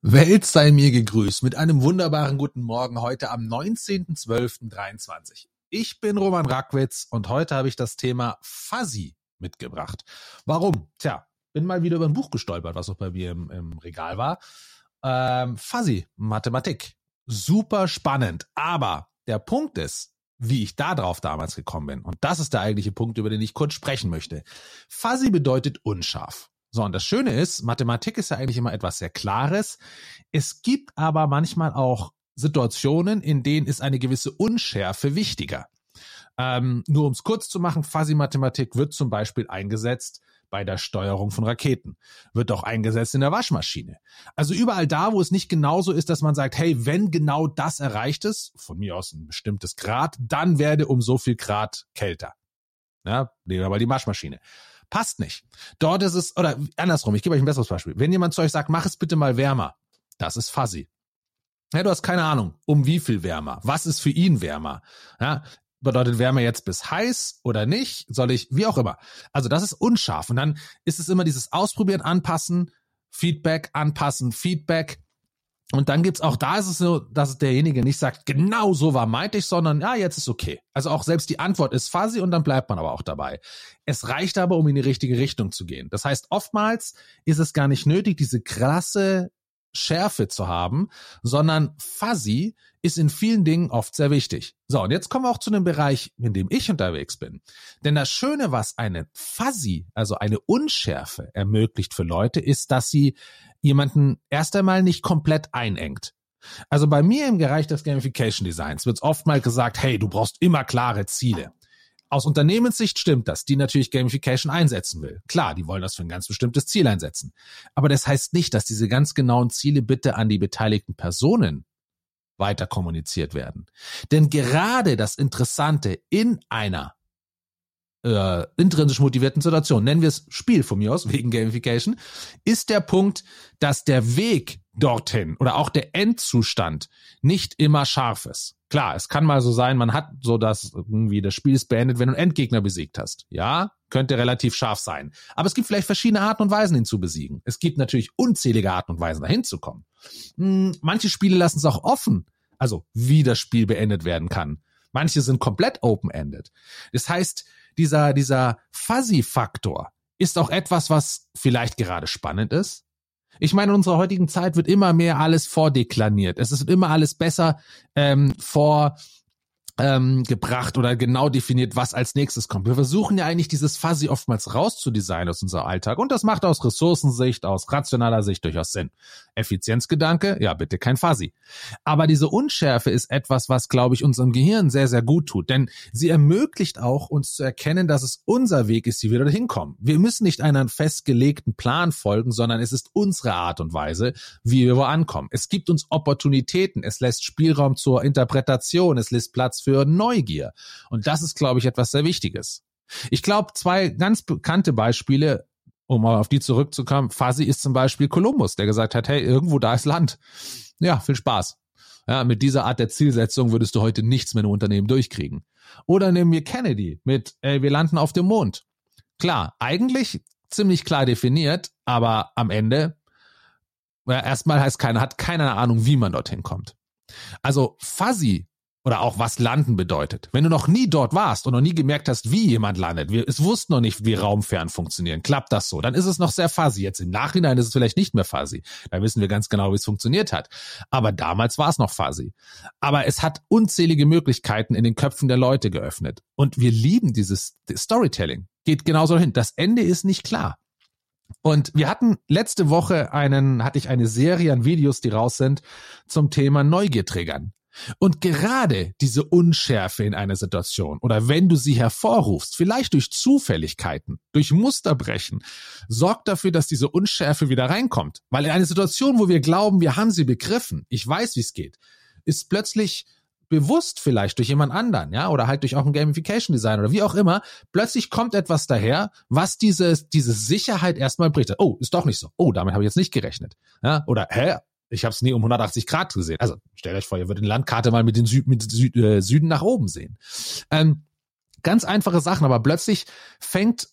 Welt sei mir gegrüßt mit einem wunderbaren guten Morgen heute am 19.12.23. Ich bin Roman Rackwitz und heute habe ich das Thema Fuzzy mitgebracht. Warum? Tja, bin mal wieder über ein Buch gestolpert, was auch bei mir im, im Regal war. Ähm, Fuzzy, Mathematik. Super spannend. Aber der Punkt ist, wie ich da drauf damals gekommen bin. Und das ist der eigentliche Punkt, über den ich kurz sprechen möchte. Fuzzy bedeutet unscharf. So, und das Schöne ist, Mathematik ist ja eigentlich immer etwas sehr Klares. Es gibt aber manchmal auch Situationen, in denen ist eine gewisse Unschärfe wichtiger. Ähm, nur um es kurz zu machen, Fuzzy-Mathematik wird zum Beispiel eingesetzt bei der Steuerung von Raketen, wird auch eingesetzt in der Waschmaschine. Also überall da, wo es nicht genauso ist, dass man sagt, hey, wenn genau das erreicht ist, von mir aus ein bestimmtes Grad, dann werde um so viel Grad kälter. Ja, nehmen wir mal die Waschmaschine. Passt nicht. Dort ist es, oder andersrum, ich gebe euch ein besseres Beispiel. Wenn jemand zu euch sagt, mach es bitte mal wärmer, das ist fuzzy. Ja, du hast keine Ahnung, um wie viel wärmer. Was ist für ihn wärmer? Ja, bedeutet wärmer jetzt bis heiß oder nicht? Soll ich, wie auch immer. Also das ist unscharf. Und dann ist es immer dieses Ausprobieren, Anpassen, Feedback, Anpassen, Feedback. Und dann gibt's auch da ist es so, dass derjenige nicht sagt, genau so war meinte ich, sondern ja, jetzt ist okay. Also auch selbst die Antwort ist fuzzy und dann bleibt man aber auch dabei. Es reicht aber, um in die richtige Richtung zu gehen. Das heißt, oftmals ist es gar nicht nötig, diese krasse Schärfe zu haben, sondern fuzzy ist in vielen Dingen oft sehr wichtig. So, und jetzt kommen wir auch zu einem Bereich, in dem ich unterwegs bin. Denn das Schöne, was eine fuzzy, also eine Unschärfe ermöglicht für Leute, ist, dass sie jemanden erst einmal nicht komplett einengt. Also bei mir im Bereich des Gamification Designs wird es oft mal gesagt, hey, du brauchst immer klare Ziele. Aus Unternehmenssicht stimmt das, die natürlich Gamification einsetzen will. Klar, die wollen das für ein ganz bestimmtes Ziel einsetzen. Aber das heißt nicht, dass diese ganz genauen Ziele bitte an die beteiligten Personen weiter kommuniziert werden. Denn gerade das Interessante in einer äh, intrinsisch motivierten Situation, nennen wir es Spiel von mir aus, wegen Gamification, ist der Punkt, dass der Weg dorthin oder auch der Endzustand nicht immer scharf ist. Klar, es kann mal so sein, man hat so, dass irgendwie das Spiel ist beendet, wenn du einen Endgegner besiegt hast. Ja, könnte relativ scharf sein. Aber es gibt vielleicht verschiedene Arten und Weisen, ihn zu besiegen. Es gibt natürlich unzählige Arten und Weisen, dahin zu kommen. Hm, manche Spiele lassen es auch offen, also wie das Spiel beendet werden kann. Manche sind komplett open-ended. Das heißt, dieser, dieser Fuzzy-Faktor ist auch etwas, was vielleicht gerade spannend ist. Ich meine, in unserer heutigen Zeit wird immer mehr alles vordeklaniert. Es ist immer alles besser ähm, vor ähm, gebracht oder genau definiert, was als nächstes kommt. Wir versuchen ja eigentlich dieses Fuzzy oftmals rauszudesignen aus unserem Alltag und das macht aus Ressourcensicht, aus rationaler Sicht durchaus Sinn. Effizienzgedanke, ja bitte kein Fuzzy. Aber diese Unschärfe ist etwas, was, glaube ich, unserem Gehirn sehr, sehr gut tut, denn sie ermöglicht auch, uns zu erkennen, dass es unser Weg ist, wie wir dorthin kommen. Wir müssen nicht einen festgelegten Plan folgen, sondern es ist unsere Art und Weise, wie wir wo ankommen. Es gibt uns Opportunitäten, es lässt Spielraum zur Interpretation, es lässt Platz für für Neugier. Und das ist, glaube ich, etwas sehr Wichtiges. Ich glaube, zwei ganz bekannte Beispiele, um auf die zurückzukommen. Fuzzy ist zum Beispiel Kolumbus, der gesagt hat, hey, irgendwo da ist Land. Ja, viel Spaß. Ja, mit dieser Art der Zielsetzung würdest du heute nichts mehr im Unternehmen durchkriegen. Oder nehmen wir Kennedy mit, ey, wir landen auf dem Mond. Klar, eigentlich ziemlich klar definiert, aber am Ende, ja, erstmal heißt keiner, hat keine Ahnung, wie man dorthin kommt. Also Fuzzy oder auch was landen bedeutet. Wenn du noch nie dort warst und noch nie gemerkt hast, wie jemand landet, wir, es wussten noch nicht, wie Raumfern funktionieren, klappt das so, dann ist es noch sehr fuzzy. Jetzt im Nachhinein ist es vielleicht nicht mehr fuzzy. Da wissen wir ganz genau, wie es funktioniert hat. Aber damals war es noch fuzzy. Aber es hat unzählige Möglichkeiten in den Köpfen der Leute geöffnet. Und wir lieben dieses Storytelling. Geht genauso hin. Das Ende ist nicht klar. Und wir hatten letzte Woche einen, hatte ich eine Serie an Videos, die raus sind, zum Thema Neugierträgern. Und gerade diese Unschärfe in einer Situation oder wenn du sie hervorrufst, vielleicht durch Zufälligkeiten, durch Musterbrechen, sorgt dafür, dass diese Unschärfe wieder reinkommt. Weil in einer Situation, wo wir glauben, wir haben sie begriffen, ich weiß, wie es geht, ist plötzlich bewusst vielleicht durch jemand anderen, ja, oder halt durch auch ein Gamification Design oder wie auch immer, plötzlich kommt etwas daher, was diese, diese Sicherheit erstmal bricht. Oh, ist doch nicht so. Oh, damit habe ich jetzt nicht gerechnet. Ja, oder, hä, ich habe es nie um 180 Grad gesehen. Also stellt euch vor, ihr würdet eine Landkarte mal mit den Süd, mit Süd, äh, Süden nach oben sehen. Ähm, ganz einfache Sachen, aber plötzlich fängt,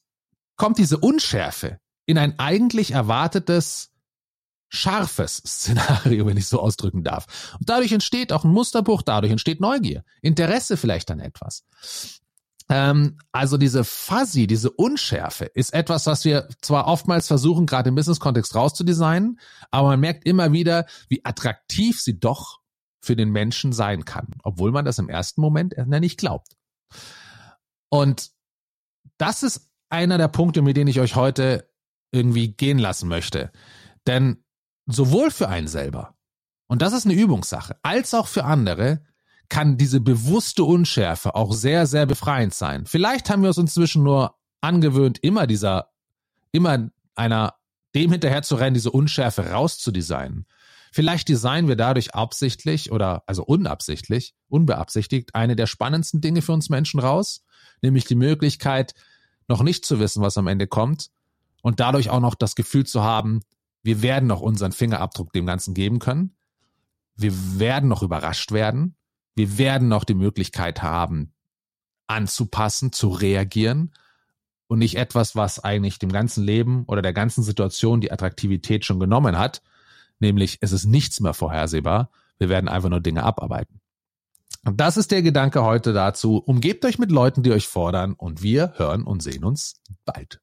kommt diese Unschärfe in ein eigentlich erwartetes scharfes Szenario, wenn ich so ausdrücken darf. Und dadurch entsteht auch ein Musterbruch, dadurch entsteht Neugier, Interesse vielleicht an etwas. Ähm, also diese Fuzzy, diese Unschärfe ist etwas, was wir zwar oftmals versuchen, gerade im Business-Kontext rauszudesignen, aber man merkt immer wieder, wie attraktiv sie doch für den Menschen sein kann, obwohl man das im ersten Moment nicht glaubt. Und das ist einer der Punkte, mit denen ich euch heute irgendwie gehen lassen möchte. Denn sowohl für einen selber, und das ist eine Übungssache, als auch für andere, kann diese bewusste Unschärfe auch sehr, sehr befreiend sein. Vielleicht haben wir uns inzwischen nur angewöhnt, immer dieser, immer einer, dem hinterher zu rennen, diese Unschärfe rauszudesignen. Vielleicht designen wir dadurch absichtlich oder also unabsichtlich, unbeabsichtigt eine der spannendsten Dinge für uns Menschen raus, nämlich die Möglichkeit, noch nicht zu wissen, was am Ende kommt und dadurch auch noch das Gefühl zu haben, wir werden noch unseren Fingerabdruck dem Ganzen geben können. Wir werden noch überrascht werden. Wir werden noch die Möglichkeit haben, anzupassen, zu reagieren und nicht etwas, was eigentlich dem ganzen Leben oder der ganzen Situation die Attraktivität schon genommen hat, nämlich es ist nichts mehr vorhersehbar. Wir werden einfach nur Dinge abarbeiten. Und das ist der Gedanke heute dazu. Umgebt euch mit Leuten, die euch fordern und wir hören und sehen uns bald.